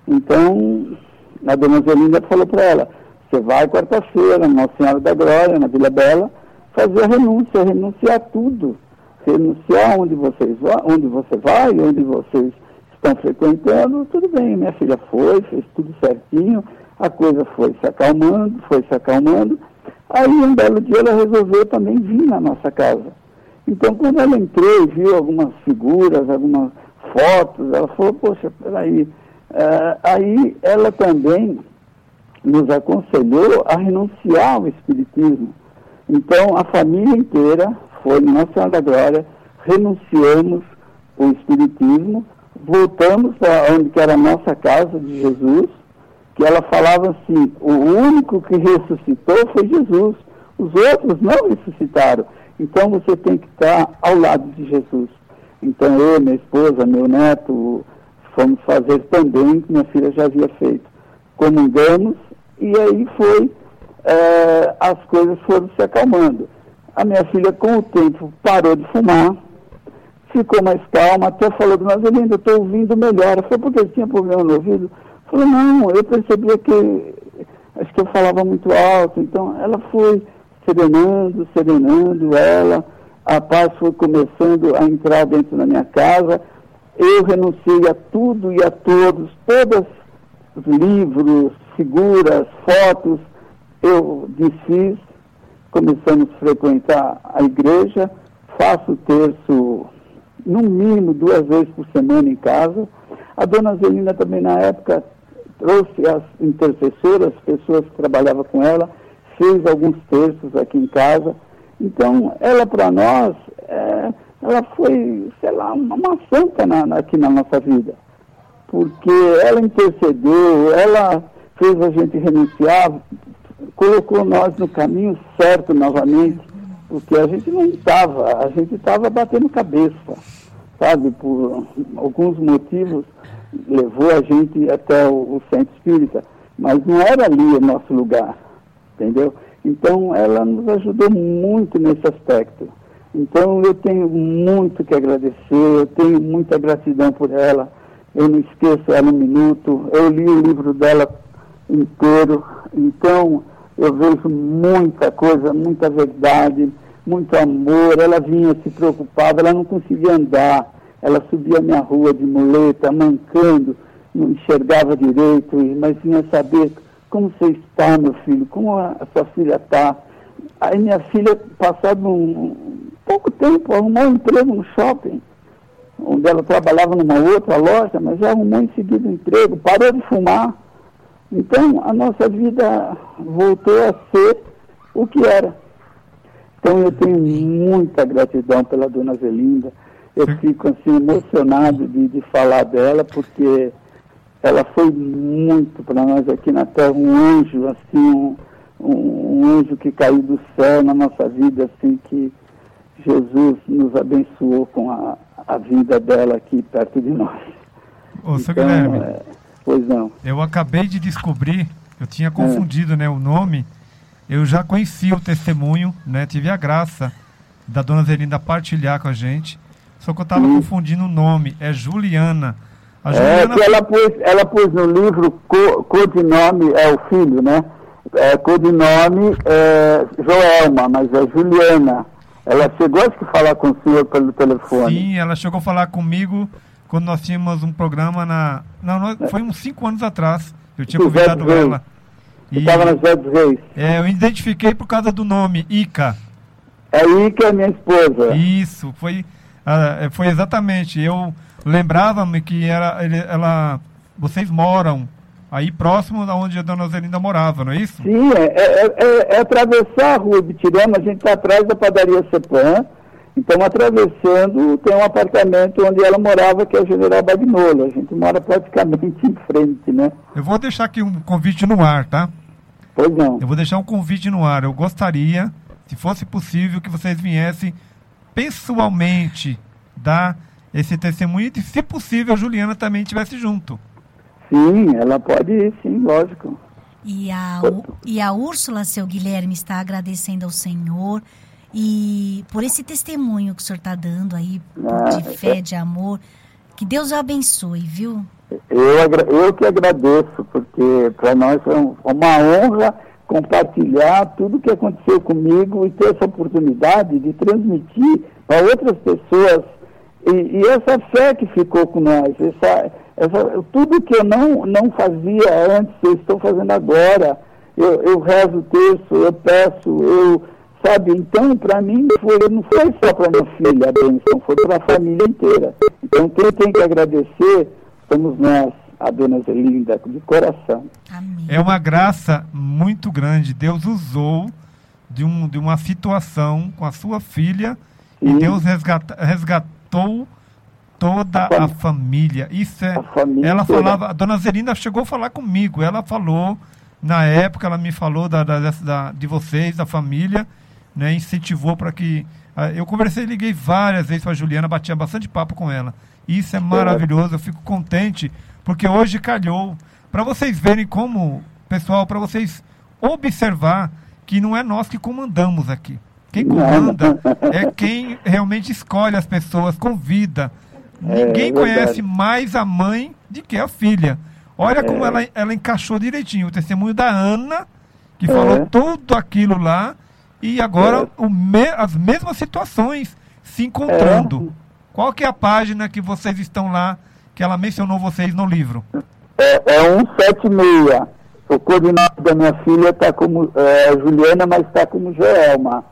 Então, a dona Zelina falou para ela, você vai quarta-feira, Nossa Senhora da Glória, na Vila Bela, fazer a renúncia, renunciar a tudo. Renunciar onde, vocês, onde você vai, onde vocês estão frequentando, tudo bem. Minha filha foi, fez tudo certinho, a coisa foi se acalmando, foi se acalmando. Aí um belo dia ela resolveu também vir na nossa casa. Então quando ela entrou e viu algumas figuras, algumas fotos, ela falou, poxa, peraí. Uh, aí ela também nos aconselhou a renunciar ao Espiritismo. Então, a família inteira foi no Nossa Senhora da Glória, renunciamos o Espiritismo, voltamos para onde que era a nossa casa de Jesus, que ela falava assim, o único que ressuscitou foi Jesus, os outros não ressuscitaram. Então você tem que estar ao lado de Jesus. Então eu, minha esposa, meu neto, fomos fazer também que minha filha já havia feito. Comungamos e aí foi, é, as coisas foram se acalmando. A minha filha, com o tempo, parou de fumar, ficou mais calma, até falou, mas eu estou ouvindo melhor. Foi porque tinha problema no ouvido? Falou, não, eu percebia que acho que eu falava muito alto, então ela foi serenando, serenando ela, a paz foi começando a entrar dentro da minha casa, eu renunciei a tudo e a todos, todos os livros, figuras, fotos, eu desfiz, começamos a frequentar a igreja, faço terço no mínimo duas vezes por semana em casa. A dona Zelina também na época trouxe as intercessoras, pessoas que trabalhavam com ela, fez alguns terços aqui em casa. Então, ela para nós, é, ela foi, sei lá, uma, uma santa na, aqui na nossa vida. Porque ela intercedeu, ela fez a gente renunciar, colocou nós no caminho certo novamente, porque a gente não estava, a gente estava batendo cabeça, sabe, por alguns motivos, levou a gente até o, o centro espírita, mas não era ali o nosso lugar, entendeu? Então, ela nos ajudou muito nesse aspecto. Então, eu tenho muito que agradecer, eu tenho muita gratidão por ela. Eu não esqueço ela um minuto. Eu li o livro dela inteiro. Então, eu vejo muita coisa, muita verdade, muito amor. Ela vinha, se preocupava, ela não conseguia andar. Ela subia a minha rua de muleta, mancando, não enxergava direito, mas vinha saber como você está, meu filho, como a, a sua filha está. Aí minha filha, passado um, pouco tempo, arrumou um emprego no shopping, onde ela trabalhava numa outra loja, mas já arrumou em seguida um emprego, parou de fumar. Então, a nossa vida voltou a ser o que era. Então, eu tenho muita gratidão pela dona Zelinda. Eu fico assim emocionado de, de falar dela, porque ela foi muito para nós aqui na Terra, um anjo, assim, um, um, anjo que caiu do céu na nossa vida, assim, que Jesus nos abençoou com a, a vida dela aqui perto de nós. Ô, então, Guilherme, é, pois não. Eu acabei de descobrir, eu tinha confundido é. né, o nome, eu já conheci o testemunho, né, tive a graça da dona Zelinda partilhar com a gente, só que eu estava confundindo o nome, é Juliana. É que ela pôs, ela pôs no livro co, codinome, é o filho, né? É, codinome é Joelma, mas é Juliana. Ela chegou a falar com o senhor pelo telefone. Sim, ela chegou a falar comigo quando nós tínhamos um programa na. Não, foi uns cinco anos atrás. Eu tinha convidado ela. Estava nas José Reis. É, eu identifiquei por causa do nome, Ica. É Ica, minha esposa. Isso, foi, uh, foi exatamente. Eu lembrava-me que era, ele, ela, vocês moram aí próximo da onde a dona Zelinda morava, não é isso? Sim, é, é, é, é atravessar a rua Bitirama, a gente está atrás da padaria Cepan, então atravessando tem um apartamento onde ela morava, que é o General Bagnolo, a gente mora praticamente em frente, né? Eu vou deixar aqui um convite no ar, tá? Pois não. Eu vou deixar um convite no ar, eu gostaria, se fosse possível, que vocês viessem pessoalmente dar esse testemunho e, se possível, a Juliana também estivesse junto. Sim, ela pode ir, sim, lógico. E a, e a Úrsula, seu Guilherme, está agradecendo ao Senhor e por esse testemunho que o senhor está dando aí, ah, de fé, é... de amor. Que Deus o abençoe, viu? Eu, eu que agradeço, porque para nós é uma honra compartilhar tudo o que aconteceu comigo e ter essa oportunidade de transmitir para outras pessoas e, e, essa fé que ficou com nós, essa, essa, tudo que eu não, não fazia antes, eu estou fazendo agora. Eu, eu rezo o texto, eu peço, eu, sabe? Então, para mim, foi, não foi só para minha filha a bênção, foi para a família inteira. Então, quem tem que agradecer somos nós, a dona Zelinda, de coração. Amém. É uma graça muito grande. Deus usou de, um, de uma situação com a sua filha Sim. e Deus resgata, resgatou matou toda a, a família. Isso é. Família ela falava, a dona Zelinda chegou a falar comigo. Ela falou, na época, ela me falou da, da, da de vocês, da família, né? Incentivou para que. eu conversei, liguei várias vezes para a Juliana, batia bastante papo com ela. Isso é maravilhoso, eu fico contente, porque hoje calhou. Para vocês verem como, pessoal, para vocês observar que não é nós que comandamos aqui. Quem comanda é quem realmente escolhe as pessoas, convida. Ninguém é, conhece mais a mãe do que a filha. Olha é. como ela, ela encaixou direitinho. O testemunho da Ana, que é. falou tudo aquilo lá, e agora é. o me, as mesmas situações se encontrando. É. Qual que é a página que vocês estão lá, que ela mencionou vocês no livro? É, é 176. O coordenador da minha filha está como é, Juliana, mas está como Joelma.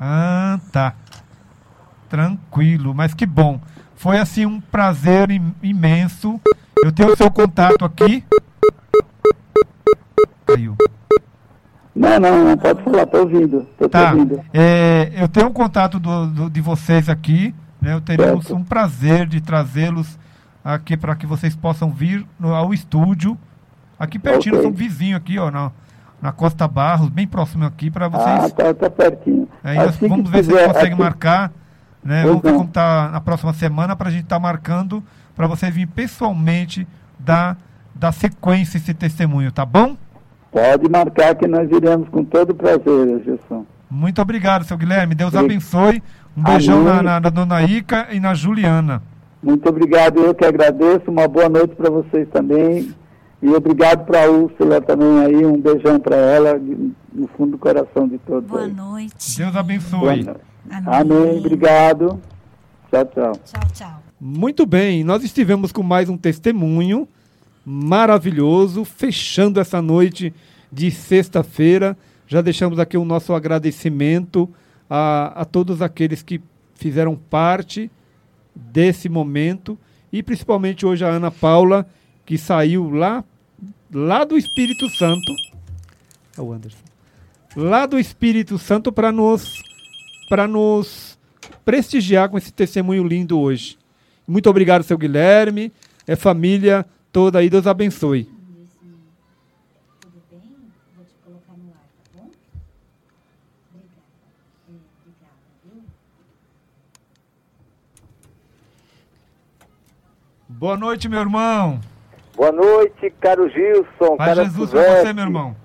Ah, tá. Tranquilo, mas que bom. Foi assim um prazer imenso. Eu tenho o seu contato aqui. Caiu. Não, não, não pode falar, tô ouvindo. Tô tá. ouvindo. É, eu tenho o um contato do, do, de vocês aqui. Né? Eu certo. um prazer de trazê-los aqui para que vocês possam vir no, ao estúdio. Aqui pertinho, okay. são vizinho aqui, ó, na, na Costa Barros, bem próximo aqui, para vocês. Ah, tá, tá pertinho. Aí assim vamos ver se a gente consegue assim... marcar Né? Pois Vamos ver não. como tá na próxima semana para a gente estar marcando para você vir pessoalmente dar, dar sequência esse testemunho, tá bom? Pode marcar que nós iremos com todo prazer, Gilson. Muito obrigado, seu Guilherme. Deus abençoe. Um beijão na, na, na dona Ica e na Juliana. Muito obrigado, eu que agradeço. Uma boa noite para vocês também. E obrigado para a Úrsula também aí. Um beijão para ela, de- no fundo do coração de todos. Boa aí. noite. Deus Boa abençoe. noite. Amém. Obrigado. Tchau, tchau. Tchau, tchau. Muito bem, nós estivemos com mais um testemunho maravilhoso, fechando essa noite de sexta-feira. Já deixamos aqui o nosso agradecimento a, a todos aqueles que fizeram parte desse momento e principalmente hoje a Ana Paula, que saiu lá, lá do Espírito Santo. É o Anderson. Lá do Espírito Santo para nos, para nos prestigiar com esse testemunho lindo hoje. Muito obrigado, seu Guilherme. É família toda aí. Deus abençoe. Boa noite, meu irmão. Boa noite, caro Gilson. Paz cara Jesus com Suzete. você, meu irmão.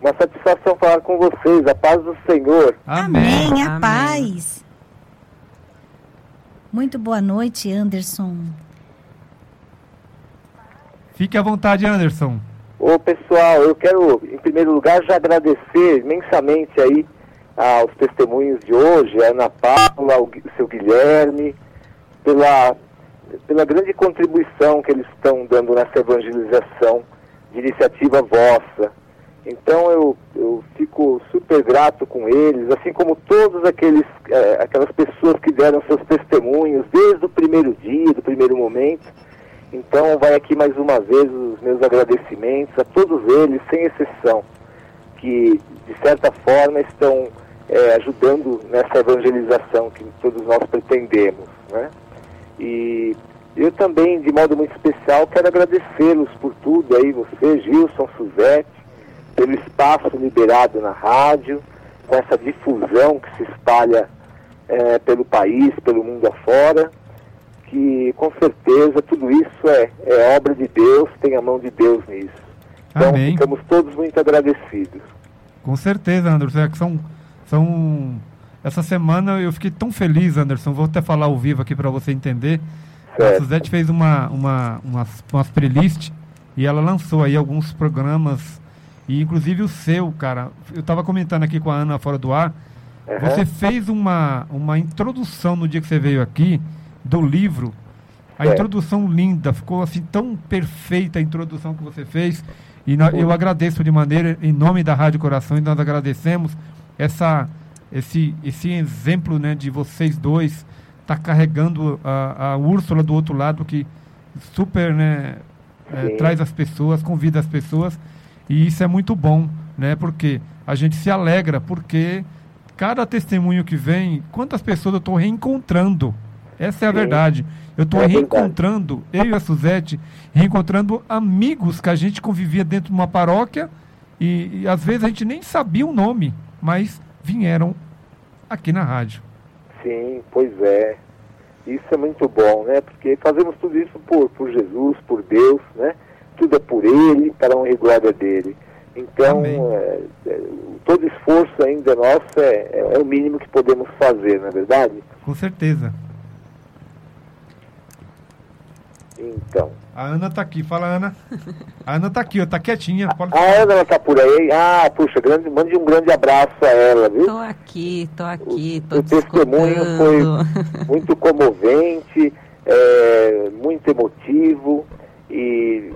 Uma satisfação falar com vocês. A paz do Senhor. Amém. Amém, a paz. Muito boa noite, Anderson. Fique à vontade, Anderson. Ô, pessoal, eu quero, em primeiro lugar, já agradecer imensamente aí aos testemunhos de hoje, a Ana Paula, o seu Guilherme, pela, pela grande contribuição que eles estão dando nessa evangelização de iniciativa vossa. Então eu, eu fico super grato com eles, assim como todos aqueles, eh, aquelas pessoas que deram seus testemunhos desde o primeiro dia, do primeiro momento. Então vai aqui mais uma vez os meus agradecimentos a todos eles, sem exceção, que de certa forma estão eh, ajudando nessa evangelização que todos nós pretendemos. Né? E eu também, de modo muito especial, quero agradecê-los por tudo aí, você, Gilson, Suzete, pelo espaço liberado na rádio, com essa difusão que se espalha eh, pelo país, pelo mundo afora, que com certeza tudo isso é, é obra de Deus, tem a mão de Deus nisso. Então Amém. ficamos todos muito agradecidos. Com certeza, Anderson. É que são, são... Essa semana eu fiquei tão feliz, Anderson. Vou até falar ao vivo aqui para você entender. A Certo. Suzete fez uma, uma, umas, umas playlists e ela lançou aí alguns programas. E inclusive o seu, cara. Eu estava comentando aqui com a Ana fora do ar. Aham. Você fez uma, uma introdução no dia que você veio aqui do livro. A Certo. introdução linda, ficou assim tão perfeita a introdução que você fez. E nó- eu agradeço de maneira, em nome da Rádio Corações, nós agradecemos essa, esse, esse exemplo né, de vocês dois tá carregando a, a Úrsula do outro lado, que super né, Sim. traz as pessoas, convida as pessoas. E isso é muito bom, né? Porque a gente se alegra, porque cada testemunho que vem, quantas pessoas eu estou reencontrando. Essa é a Sim. verdade. Eu estou É verdade. reencontrando, eu e a Suzete, reencontrando amigos que a gente convivia dentro de uma paróquia e, e às vezes a gente nem sabia o nome, mas vieram aqui na rádio. Sim, pois é. Isso é muito bom, né? Porque fazemos tudo isso por, por Jesus, por Deus, né? Tudo é por Ele, para a honra e glória dele. Então, é, é, todo esforço ainda nosso é, é, é o mínimo que podemos fazer, não é verdade? Com certeza. Então. A Ana está aqui, fala Ana. A Ana está aqui, ó, tá quietinha. Pode... A Ana ela tá por aí. Ah, puxa, grande, mande um grande abraço a ela, viu? Tô aqui, tô aqui, tô o te testemunho escutando. muito comovente, é, muito emotivo e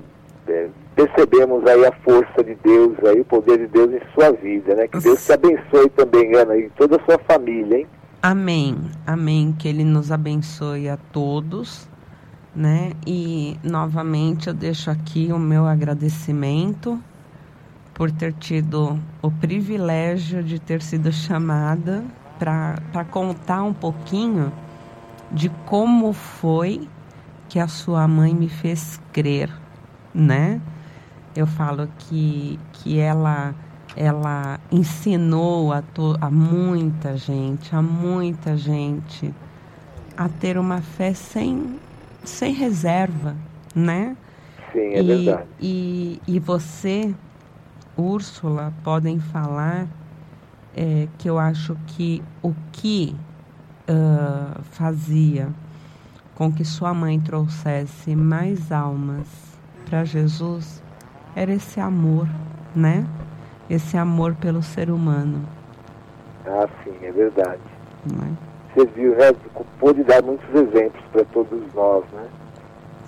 é, percebemos aí a força de Deus, aí o poder de Deus em sua vida, né? Que Deus te abençoe também, Ana, e toda a sua família, hein? Amém, amém. Que Ele nos abençoe a todos, né? E novamente eu deixo aqui o meu agradecimento por ter tido o privilégio de ter sido chamada para contar um pouquinho de como foi que a sua mãe me fez crer, né? Eu falo que, que ela ela ensinou a, to, a muita gente, a muita gente a ter uma fé sem, sem reserva, né? Sim, é e, verdade. E, e você, Úrsula, podem falar é, que eu acho que o que uh, fazia com que sua mãe trouxesse mais almas para Jesus era esse amor, né? Esse amor pelo ser humano. Ah, sim, é verdade. Né? Você viu, né? Pôde dar muitos exemplos para todos nós, né?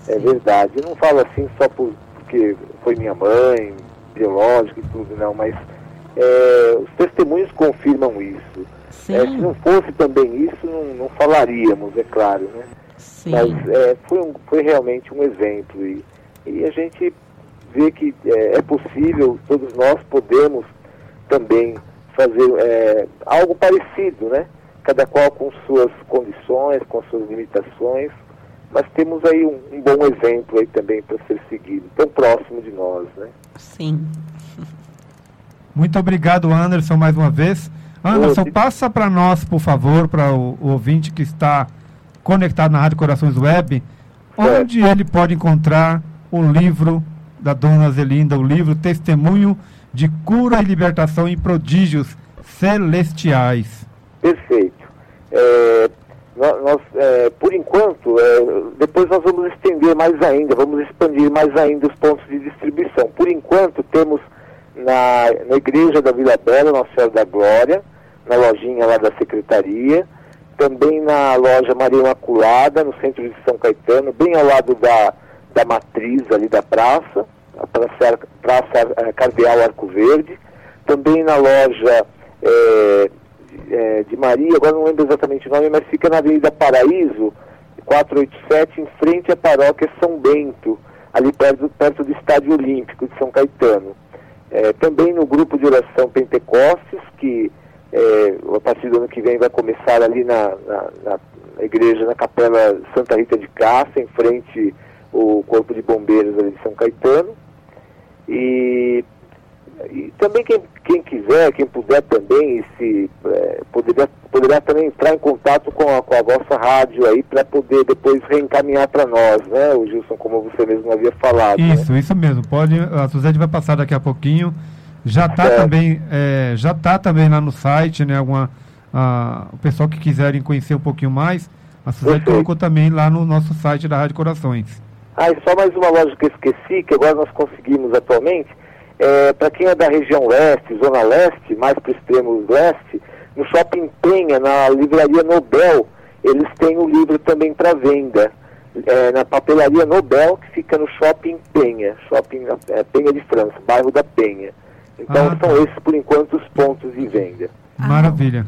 É verdade. Eu não falo assim só por, porque foi minha mãe, biológica e tudo, não, mas é, os testemunhos confirmam isso. É, se não fosse também isso, não, não falaríamos, é claro, né? Sim. Mas é, foi, um, foi realmente um exemplo e, e a gente vê que é, é possível, todos nós podemos também fazer é, algo parecido, né? Cada qual com suas condições, com suas limitações, mas temos aí um, um bom exemplo aí também para ser seguido, tão próximo de nós, né? Sim. Muito obrigado, Anderson, mais uma vez. Anderson, Ô, passa para nós, por favor, para o, o ouvinte que está conectado na Rádio Corações Web, onde ele pode encontrar o livro da Dona Zelinda, o livro Testemunho de Cura e Libertação em Prodígios Celestiais. Perfeito. É, nó- nós, é, por enquanto, é, depois nós vamos estender mais ainda, vamos expandir mais ainda os pontos de distribuição. Por enquanto, temos na, na Igreja da Vila Bela, Nossa Senhora da Glória, na lojinha lá da Secretaria, também na loja Maria Imaculada, no centro de São Caetano, bem ao lado da, da matriz ali da praça, a Praça, praça eh, Cardeal Arco Verde, também na loja eh, de- eh, de Maria, agora não lembro exatamente o nome, mas fica na Avenida Paraíso, 487, em frente à paróquia São Bento, ali perto, perto do Estádio Olímpico de São Caetano. Eh, também no grupo de oração Pentecostes, que eh, a partir do ano que vem vai começar ali na, na- na- igreja, na capela Santa Rita de Cássia, em frente o Corpo de Bombeiros ali de São Caetano. E, e também quem, quem quiser, quem puder também, se, eh, poderia, poderá também entrar em contato com a, com a vossa rádio aí para poder depois reencaminhar para nós, né, o Gilson, como você mesmo havia falado. né? Isso, isso mesmo. Pode, a Suzete vai passar daqui a pouquinho. Já está Certo. também, é, já tá também lá no site, né? Alguma, ah, o pessoal que quiserem conhecer um pouquinho mais, a Suzete colocou também lá no nosso site da Rádio Corações. Ah, e só mais uma loja que eu esqueci, que agora nós conseguimos atualmente, é, para quem é da região leste, zona leste, mais para o extremo leste, no Shopping Penha, na livraria Nobel, eles têm o livro também para venda. É, na papelaria Nobel, que fica no Shopping Penha, Shopping é, Penha de França, bairro da Penha. Então Ah, tá. são esses, por enquanto, os pontos de venda. Ah. Maravilha.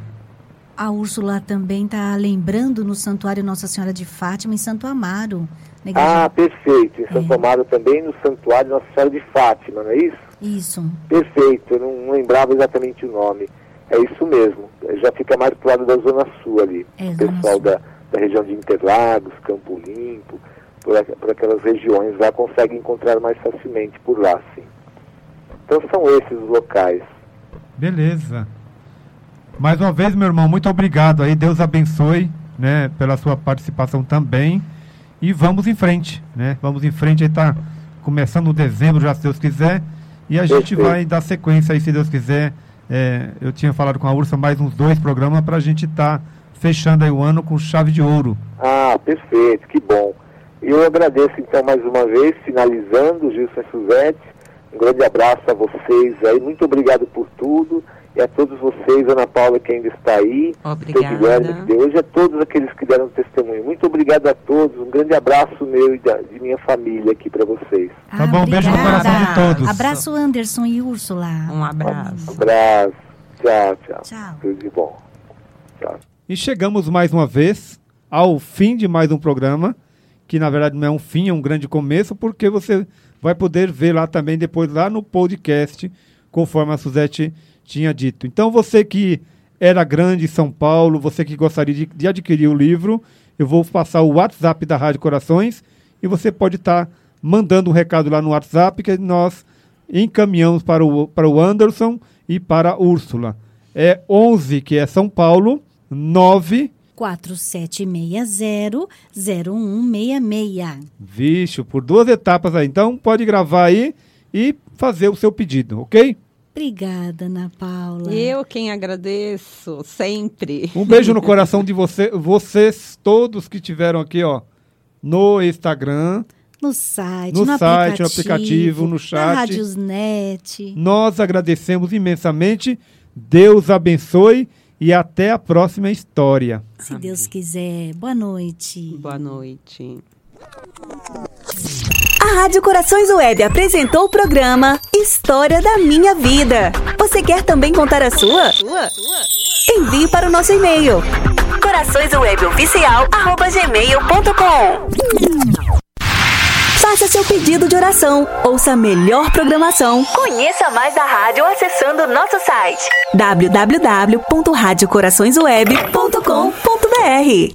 A Úrsula também está lembrando no Santuário Nossa Senhora de Fátima, em Santo Amaro. Ah, perfeito. Em Santo É. Amaro também, no Santuário Nossa Senhora de Fátima, não é isso? Isso. Perfeito, eu não, não lembrava exatamente o nome. É isso mesmo, já fica mais pro lado da Zona Sul ali. É, o pessoal da, da região de Interlagos, Campo Limpo, por, por aquelas regiões lá, consegue encontrar mais facilmente por lá, sim. Então são esses os locais. Beleza. Mais uma vez, meu irmão, muito obrigado aí. Deus abençoe, né, pela sua participação também. E vamos em frente, né? Vamos em frente aí tá começando o dezembro já, se Deus quiser. E a gente Perfeito. vai dar sequência aí, se Deus quiser. É, eu tinha falado com a Ursa mais uns dois programas para a gente estar fechando aí o ano com chave de ouro. Ah, perfeito, que bom. Eu agradeço então mais uma vez, finalizando, Gilson e Suzete. Um grande abraço a vocês aí, muito obrigado por tudo. E a todos vocês, Ana Paula, que ainda está aí, Obrigada. Guilherme, que deu hoje, a todos aqueles que deram testemunho. Muito obrigado a todos, um grande abraço meu e da, de minha família aqui para vocês. Tá bom, beijo no obrigada. coração de todos. Abraço, Anderson e Úrsula. Um abraço. Abraço, tchau, tchau. Tchau. Tudo de bom. Tchau. E chegamos mais uma vez ao fim de mais um programa, que na verdade não é um fim, é um grande começo, porque você vai poder ver lá também depois lá no podcast, conforme a Suzete tinha dito. Então você que era grande em São Paulo, você que gostaria de, de adquirir o livro, eu vou passar o WhatsApp da Rádio Corações e você pode estar mandando um recado lá no WhatsApp que nós encaminhamos para o, para o Anderson e para a Úrsula. É 11, que é São Paulo, 9 4760-0166. Vixe, por duas etapas aí. Então pode gravar aí e fazer o seu pedido, ok? Obrigada, Ana Paula. Eu quem agradeço, sempre. Um beijo no coração de você, vocês todos que tiveram aqui, ó, no Instagram. No site, No no, site, aplicativo, no aplicativo, no chat. Na Radiosnet. Nós agradecemos imensamente. Deus abençoe e até a próxima história. Se Deus quiser. Boa noite. Boa noite. A Rádio Corações Web apresentou o programa História da Minha Vida. Você quer também contar a sua? Envie para o nosso e-mail coraçõesweboficial@gmail.com. Faça seu pedido de oração, ouça a melhor programação, conheça mais da rádio acessando nosso site www.radiocoraçõesweb.com.br.